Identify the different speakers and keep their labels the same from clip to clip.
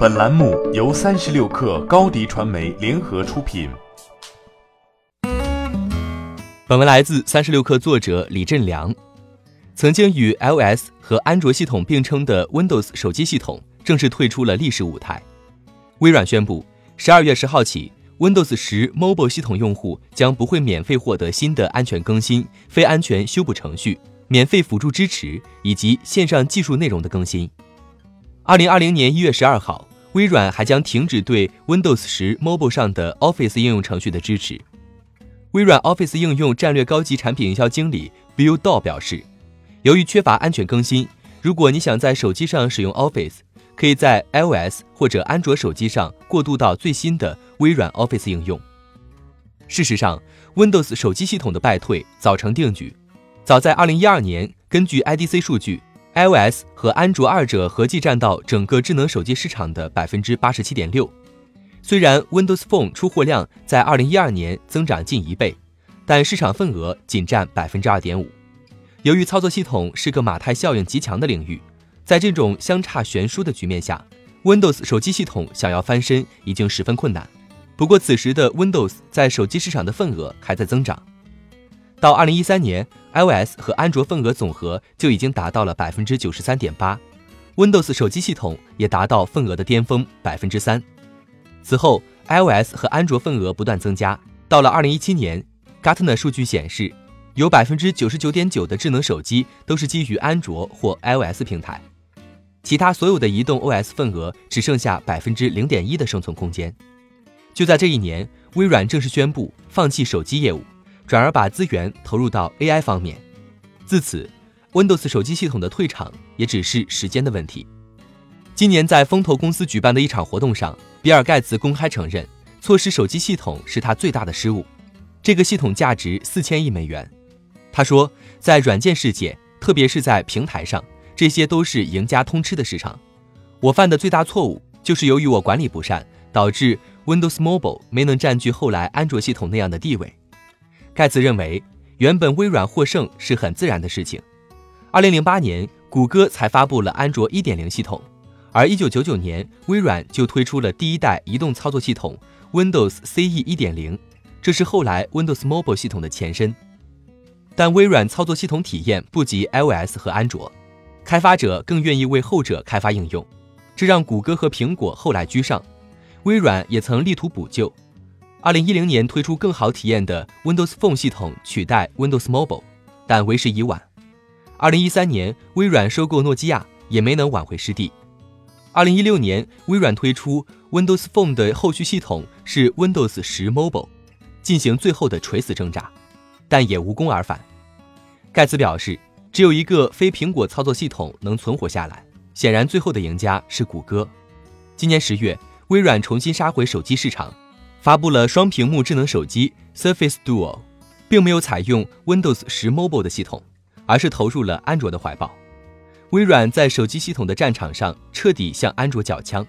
Speaker 1: 本栏目由三十六氪高低传媒联合出品。
Speaker 2: 本文来自三十六氪作者李振良。曾经与 iOS 和安卓系统并称的 Windows 手机系统正式退出了历史舞台。微软宣布，十二月十号起，Windows 十 Mobile 系统用户将不会免费获得新的安全更新、非安全修补程序、免费辅助支持以及线上技术内容的更新。二零二零年一月十二号。微软还将停止对 Windows 十 Mobile 上的 Office 应用程序的支持。微软 Office 应用战略高级产品营销经理 Bill Dow 表示，由于缺乏安全更新，如果你想在手机上使用 Office，可以在 iOS 或者安卓手机上过渡到最新的微软 Office 应用。事实上，Windows 手机系统的败退早成定局。早在2012年，根据 IDC 数据。iOS 和安卓二者合计占到整个智能手机市场的百分之八十七点六。虽然 Windows Phone 出货量在二零一二年增长近一倍，但市场份额仅占百分之二点五。由于操作系统是个马太效应极强的领域，在这种相差悬殊的局面下，Windows 手机系统想要翻身已经十分困难。不过，此时的 Windows 在手机市场的份额还在增长。到二零一三年，iOS 和安卓份额总和就已经达到了百分之九十三点八，Windows 手机系统也达到份额的巅峰百分之三。此后，iOS 和安卓份额不断增加。到了二零一七年，Gartner 数据显示，有百分之九十九点九的智能手机都是基于安卓或 iOS 平台，其他所有的移动 OS 份额只剩下百分之零点一的生存空间。就在这一年，微软正式宣布放弃手机业务。转而把资源投入到 AI 方面，自此，Windows 手机系统的退场也只是时间的问题。今年在风投公司举办的一场活动上，比尔盖茨公开承认，错失手机系统是他最大的失误。这个系统价值四千亿美元。他说，在软件世界，特别是在平台上，这些都是赢家通吃的市场。我犯的最大错误就是由于我管理不善，导致 Windows Mobile 没能占据后来安卓系统那样的地位。盖茨认为，原本微软获胜是很自然的事情。二零零八年，谷歌才发布了安卓一点零系统，而一九九九年，微软就推出了第一代移动操作系统 Windows CE 一点零，这是后来 Windows Mobile 系统的前身。但微软操作系统体验不及 iOS 和安卓，开发者更愿意为后者开发应用，这让谷歌和苹果后来居上。微软也曾力图补救。二零一零年推出更好体验的 Windows Phone 系统取代 Windows Mobile，但为时已晚。二零一三年微软收购诺基亚也没能挽回失地。二零一六年微软推出 Windows Phone 的后续系统是 Windows 十 Mobile，进行最后的垂死挣扎，但也无功而返。盖茨表示，只有一个非苹果操作系统能存活下来，显然最后的赢家是谷歌。今年十月，微软重新杀回手机市场。发布了双屏幕智能手机 Surface Duo，并没有采用 Windows 十 Mobile 的系统，而是投入了安卓的怀抱。微软在手机系统的战场上彻底向安卓缴枪，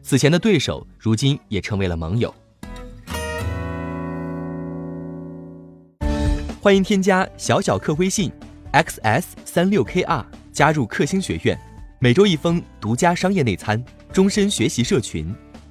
Speaker 2: 此前的对手如今也成为了盟友。欢迎添加小小客微信 xs 三六 kr 加入克星学院，每周一封独家商业内参，终身学习社群。